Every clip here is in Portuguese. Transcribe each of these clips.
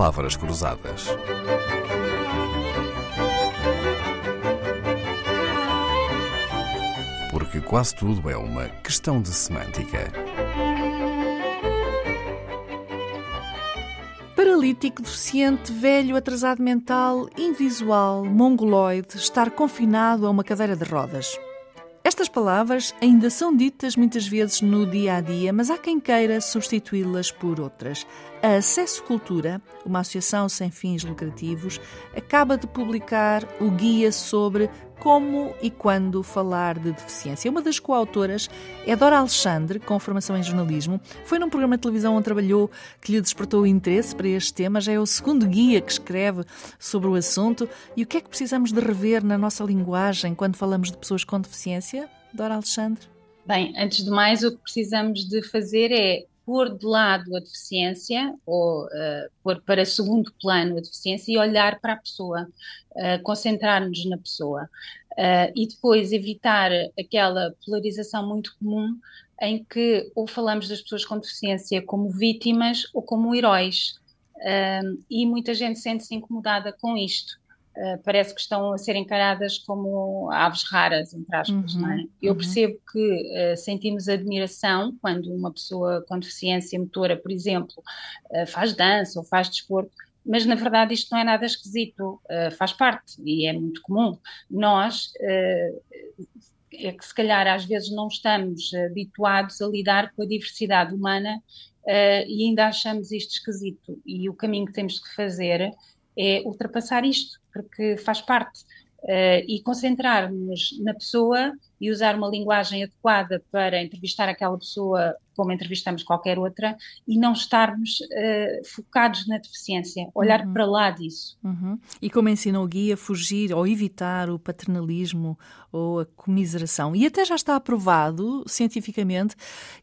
palavras cruzadas. Porque quase tudo é uma questão de semântica. Paralítico, deficiente, velho, atrasado mental, invisual, mongoloide, estar confinado a uma cadeira de rodas. Palavras ainda são ditas muitas vezes no dia a dia, mas há quem queira substituí-las por outras. A Acesso Cultura, uma associação sem fins lucrativos, acaba de publicar o guia sobre como e quando falar de deficiência. Uma das coautoras é Dora Alexandre, com formação em jornalismo. Foi num programa de televisão onde trabalhou que lhe despertou o interesse para este tema. Já é o segundo guia que escreve sobre o assunto. E o que é que precisamos de rever na nossa linguagem quando falamos de pessoas com deficiência? Dora Alexandre? Bem, antes de mais, o que precisamos de fazer é pôr de lado a deficiência, ou uh, pôr para segundo plano a deficiência e olhar para a pessoa, uh, concentrar-nos na pessoa. Uh, e depois evitar aquela polarização muito comum em que ou falamos das pessoas com deficiência como vítimas ou como heróis. e muita gente sente-se incomodada com isto. Uh, parece que estão a ser encaradas como aves raras, entre aspas, uhum, não é? Eu uhum. percebo que uh, sentimos admiração quando uma pessoa com deficiência motora, por exemplo, uh, faz dança ou faz desporto, mas na verdade isto não é nada esquisito, faz parte e é muito comum. Nós é que se calhar às vezes não estamos habituados a lidar com a diversidade humana e ainda achamos isto esquisito. E o caminho que temos que fazer é ultrapassar isto, porque faz parte. Uh, e concentrar-nos na pessoa e usar uma linguagem adequada para entrevistar aquela pessoa como entrevistamos qualquer outra e não estarmos uh, focados na deficiência, olhar uhum. para lá disso. Uhum. E como ensina o guia, fugir ou evitar o paternalismo ou a comiseração. E até já está aprovado cientificamente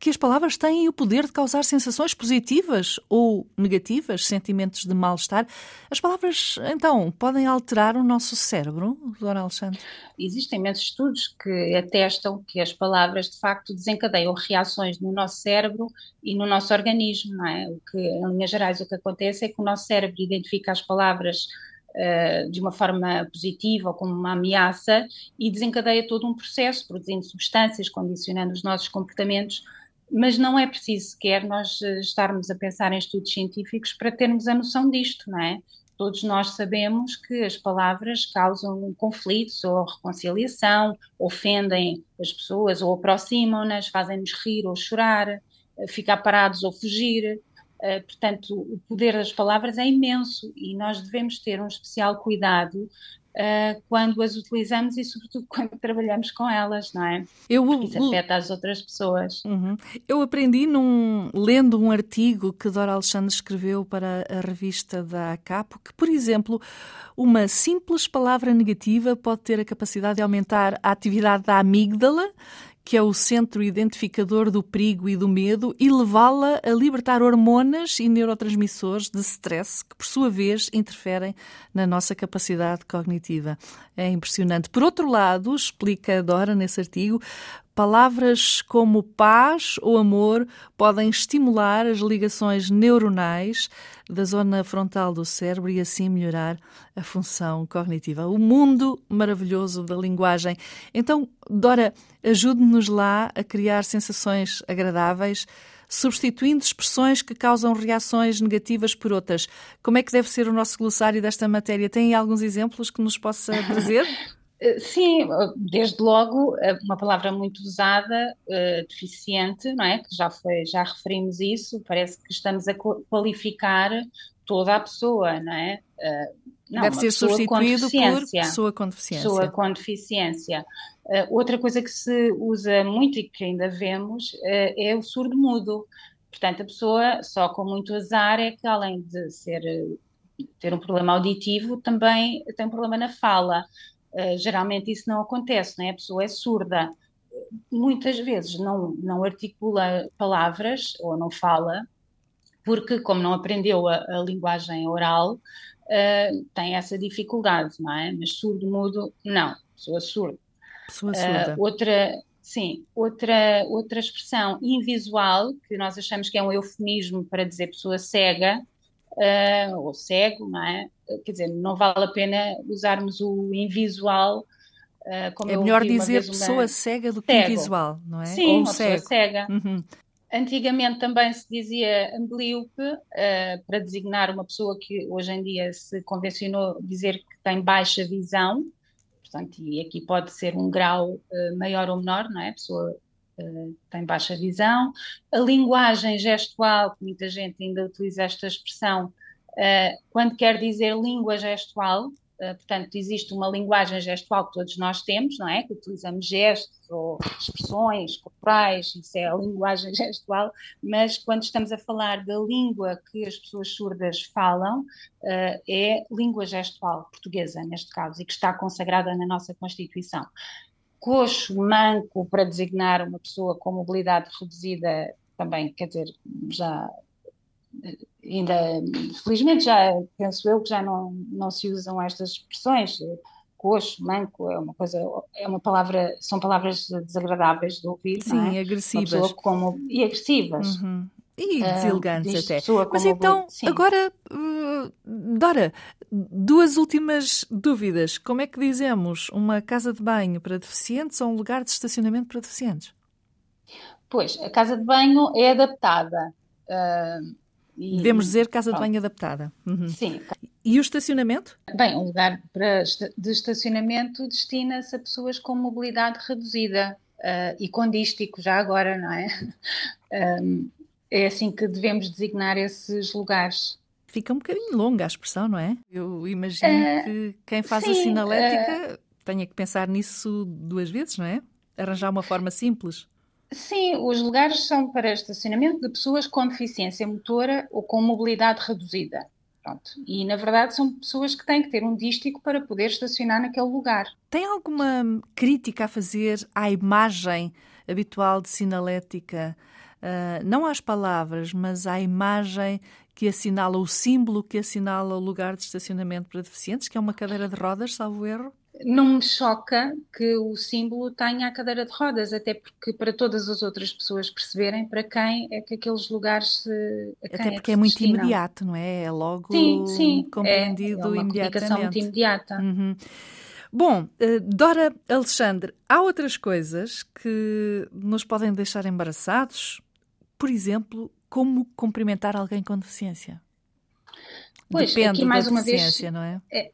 que as palavras têm o poder de causar sensações positivas ou negativas, sentimentos de mal-estar. As palavras, então, podem alterar o nosso cérebro, Dora Alexandre? Existem imensos estudos que atestam que as palavras, de facto, desencadeiam reações no nosso cérebro e no nosso organismo, não é? O que, em linhas gerais, o que acontece é que o nosso cérebro identifica as palavras uh, de uma forma positiva ou como uma ameaça e desencadeia todo um processo, produzindo substâncias, condicionando os nossos comportamentos, mas não é preciso sequer nós eh, estarmos a pensar em estudos científicos para termos a noção disto, não é? Todos nós sabemos que as palavras causam conflitos ou reconciliação, ofendem as pessoas ou aproximam-nas, fazem-nos rir ou chorar, eh, ficar parados ou fugir. Eh, portanto, o poder das palavras é imenso e nós devemos ter um especial cuidado uh, quando as utilizamos e, sobretudo, quando trabalhamos com elas, não é? Eu, Porque isso afeta as outras pessoas. Uhum. Eu aprendi num, lendo um artigo que Dora Alexandre escreveu para a revista da Capo que, por exemplo, uma simples palavra negativa pode ter a capacidade de aumentar a atividade da amígdala que é o centro identificador do perigo e do medo, e levá-la a libertar hormonas e neurotransmissores de stress que, por sua vez, interferem na nossa capacidade cognitiva. É impressionante. Por outro lado, explica Dora nesse artigo, Palavras como paz ou amor podem estimular as ligações neuronais da zona frontal do cérebro e assim melhorar a função cognitiva. O mundo maravilhoso da linguagem. Então, Dora, ajude-nos lá a criar sensações agradáveis, substituindo expressões que causam reações negativas por outras. Como é que deve ser o nosso glossário desta matéria? Tem alguns exemplos que nos possa trazer? Eh, sim, desde logo, eh, uma palavra muito usada, uh, deficiente, não é? Que já foi, já referimos isso, parece que estamos a qualificar toda a pessoa, não é? Uh, não, Deve ser substituído por pessoa com deficiência. Pessoa com deficiência. Uh, outra coisa que se usa muito e que ainda vemos é o surdo-mudo. Portanto, a pessoa só com muito azar é que, além de ser, ter um problema auditivo, também tem um problema na fala. Uh, geralmente isso não acontece, né? a pessoa é surda, muitas vezes não, não articula palavras ou não fala, porque como não aprendeu a, a linguagem oral, uh, tem essa dificuldade, não é? Mas surdo, mudo, não, pessoa surda. Pessoa surda. Uh, outra, sim, outra, outra expressão invisual, que nós achamos que é um eufemismo para dizer pessoa cega, uh, ou cego, não é? Quer dizer, não vale a pena usarmos o invisual. Uh, como é melhor dizer pessoa uma... cega do que cego. invisual, não é? Sim, ou uma cego. pessoa cega. Uhum. Antigamente também se dizia amblíope uh, para designar uma pessoa que hoje em dia se convencionou dizer que tem baixa visão, portanto, e aqui pode ser um grau uh, maior ou menor, não é? A pessoa uh, tem baixa visão. A linguagem gestual, que muita gente ainda utiliza esta expressão, quando quer dizer língua gestual, eh, portanto, existe uma linguagem gestual que todos nós temos, não é? Que utilizamos gestos ou expressões corporais, isso é a linguagem gestual, mas quando estamos a falar da língua que as pessoas surdas falam, uh, é língua gestual portuguesa, neste caso, e que está consagrada na nossa Constituição. Coxo, manco, para designar uma pessoa com mobilidade reduzida, também, quer dizer, já ainda, felizmente já, penso eu que já não, não se usam estas expressões, coxo, manco, é uma coisa, é uma palavra, são palavras desagradáveis de ouvir, Sim, é? agressivas. Como, e agressivas. Uhum. E ah, deselegantes até. Mas então, agora, uh, Dora, duas últimas dúvidas. Como é que dizemos uma casa de banho para deficientes ou um lugar de estacionamento para deficientes? Pois, a casa de banho é adaptada. Uh, e, Devemos dizer casa pronto. de banho adaptada. Uhum. Sim. E o estacionamento? Bem, um lugar para, de estacionamento destina-se a pessoas com mobilidade reduzida uh, e com dístico, já agora, não é? Um, é assim que devemos designar esses lugares. Fica um bocadinho longa a expressão, não é? Eu imagino uh, que quem faz sim, a sinalética uh, tenha que pensar nisso duas vezes, não é? Arranjar uma forma simples. Sim, os lugares são para estacionamento de pessoas com deficiência motora ou com mobilidade reduzida. Pronto. E, na verdade, são pessoas que têm que ter um dístico para poder estacionar naquele lugar. Tem alguma crítica a fazer à imagem habitual de sinalética? Uh, não às palavras, mas à imagem que assinala o símbolo que assinala o lugar de estacionamento para deficientes, que é uma cadeira de rodas, salvo erro? Não me choca que o símbolo tenha a cadeira de rodas, até porque para todas as outras pessoas perceberem para quem é que aqueles lugares se. Até porque é, é muito imediato, não é? É logo sim, sim, compreendido é, é uma imediatamente. muito imediata. Uhum. Bom, eh, Dora Alexandre, há outras coisas que nos podem deixar embaraçados? Por exemplo, como cumprimentar alguém com deficiência? Pois, Depende aqui mais da uma deficiência, vez, não é? é eh,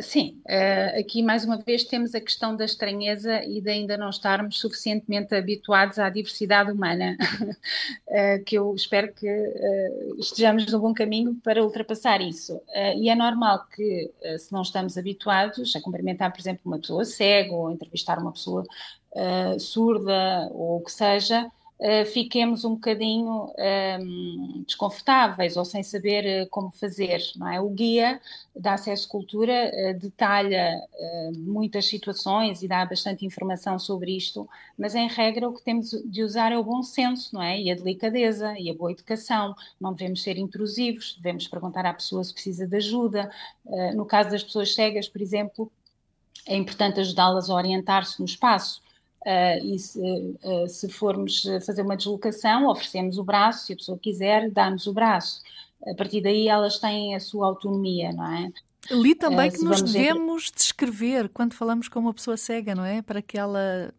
sim, uh, aqui mais uma vez temos a questão da estranheza e de ainda não estarmos suficientemente habituados à diversidade humana, uh, que eu espero que estejamos no bom caminho para ultrapassar isso. e é normal que, se não estamos habituados a cumprimentar, por exemplo, uma pessoa cega ou entrevistar uma pessoa surda ou o que seja, uh, fiquemos um bocadinho um, ehm, desconfortáveis ou sem saber uh, como fazer. Não é? O guia da Acesso Cultura uh, detalha muitas situações e dá bastante informação sobre isto, mas em regra o que temos de usar é o bom senso não é? e a delicadeza e a boa educação. Não devemos ser intrusivos, devemos perguntar à pessoa se precisa de ajuda. no caso das pessoas cegas, por exemplo, é importante ajudá-las a orientar-se no espaço. Uh, e se, uh, se, formos fazer uma deslocação, oferecemos o braço, se a pessoa quiser, dá-nos o braço. A partir daí elas têm a sua autonomia, não é? Li também uh, que nos devemos ver... descrever quando falamos com uma pessoa cega, não é? Para que ela,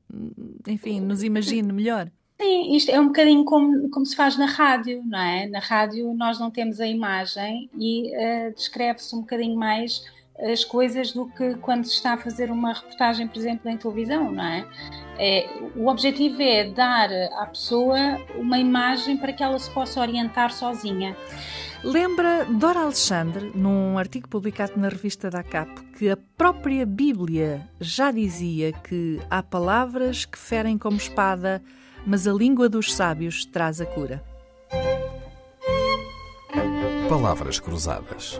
enfim, nos imagine melhor. Sim, isto é um bocadinho como, como se faz na rádio, não é? Na rádio nós não temos a imagem e descreve-se um bocadinho mais as coisas do que quando se está a fazer uma reportagem, por exemplo, em televisão, não é? é? O objetivo é dar à pessoa uma imagem para que ela se possa orientar sozinha. Lembra Dora Alexandre, num artigo publicado na revista da CAP, que a própria Bíblia já dizia que há palavras que ferem como espada, mas a língua dos sábios traz a cura. Palavras Cruzadas,